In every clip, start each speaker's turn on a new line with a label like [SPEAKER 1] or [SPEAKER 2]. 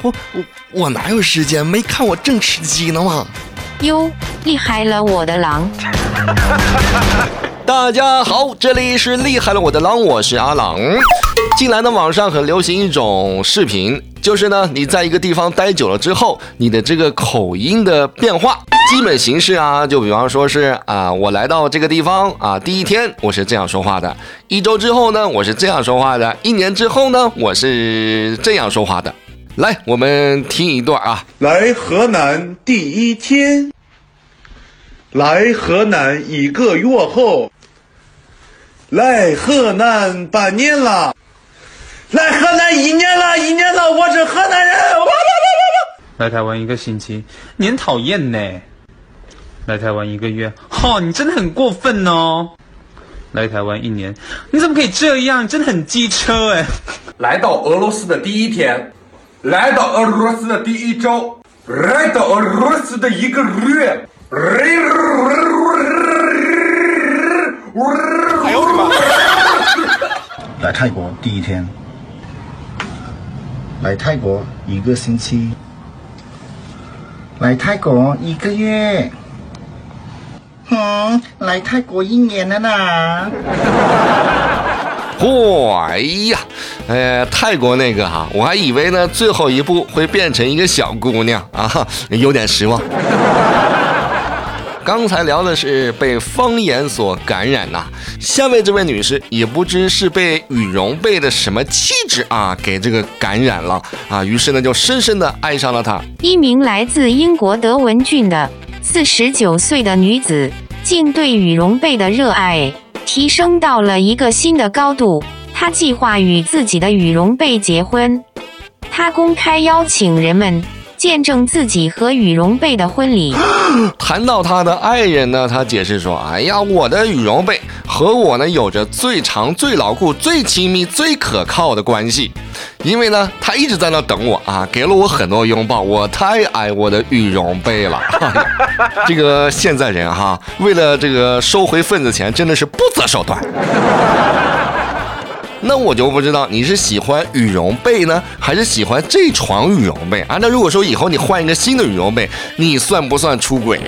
[SPEAKER 1] 我我我哪有时间？没看我正吃鸡呢吗？
[SPEAKER 2] 哟，厉害了我的狼！
[SPEAKER 1] 大家好，这里是厉害了我的狼，我是阿朗。近来呢，网上很流行一种视频，就是呢，你在一个地方待久了之后，你的这个口音的变化，基本形式啊，就比方说是啊，我来到这个地方啊，第一天我是这样说话的，一周之后呢，我是这样说话的，一年之后呢，我是这样说话的。来，我们听一段啊。
[SPEAKER 3] 来河南第一天，来河南一个月后，来河南半年了，来河南一年了，一年了，我是河南人。哇哇哇哇哇！
[SPEAKER 4] 来台湾一个星期，你很讨厌呢。来台湾一个月，哈、你真的很过分哦。来台湾一年，你怎么可以这样？真的很机车哎。
[SPEAKER 5] 来到俄罗斯的第一天，来到俄罗斯的第一周，来到俄罗斯的一个月。
[SPEAKER 3] 哎呦我的妈！
[SPEAKER 6] 来泰国第一天，来泰国一个星期，来泰国一个月，嗯，来泰国一年了呢。
[SPEAKER 1] 嚯、哎呀，呃，泰国那个哈、我还以为呢，最后一步会变成一个小姑娘啊，有点失望。刚才聊的是被方言所感染呐、下面这位女士也不知是被羽绒被的什么气质啊给这个感染了啊，于是呢就深深的爱上了他。
[SPEAKER 2] 一名来自英国德文郡的四十九岁的女子，竟对羽绒被的热爱提升到了一个新的高度。他计划与自己的羽绒被结婚。他公开邀请人们见证自己和羽绒被的婚礼。
[SPEAKER 1] 谈到他的爱人呢，他解释说：“哎呀，我的羽绒被和我呢有着最长、最牢固、最亲密、最可靠的关系，因为呢，他一直在那等我啊，给了我很多拥抱，我太爱我的羽绒被了。这个现在人哈，为了这个收回份子钱，真的是不择手段。”那我就不知道你是喜欢羽绒被呢，还是喜欢这床羽绒被啊？那如果说以后你换一个新的羽绒被，你算不算出轨？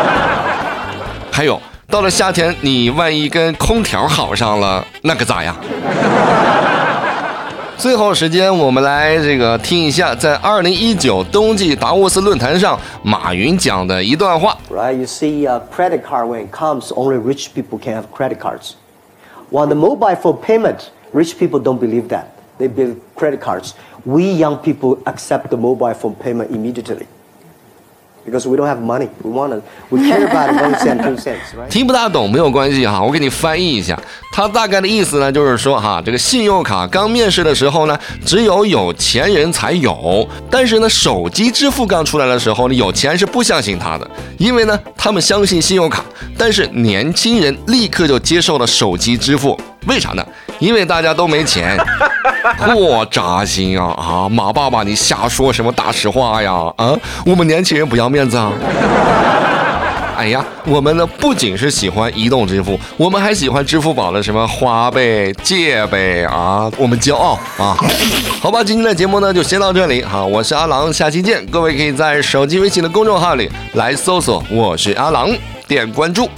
[SPEAKER 1] 还有，到了夏天，你万一跟空调好上了，那可咋样？最后时间，我们来这个听一下，在二零一九冬季达沃斯论坛上，马云讲的一段话。
[SPEAKER 7] right? You see, a credit card when it comes, only rich people can have credit cards. When the mobile phone payment, rich people don't believe that. They believe credit cards. We young people accept the mobile phone payment immediately because we don't have money. We want to, we care about one cent, two cents, right?
[SPEAKER 1] 听不大懂没有关系哈，我给你翻译一下。他大概的意思呢，就是说哈，这个信用卡刚面世的时候呢，只有有钱人才有。但是呢，手机支付刚出来的时候呢，有钱人是不相信它的，因为呢，他们相信信用卡。但是年轻人立刻就接受了手机支付，为啥呢？因为大家都没钱。嚯，扎心啊啊！马爸爸，你瞎说什么大实话呀？啊，我们年轻人不要面子啊！哎呀，我们呢不仅是喜欢移动支付，我们还喜欢支付宝的什么花呗、借呗啊，我们骄傲啊！好吧，今天的节目呢就先到这里哈，我是阿郎，下期见。各位可以在手机微信的公众号里来搜索“我是阿郎”，点关注。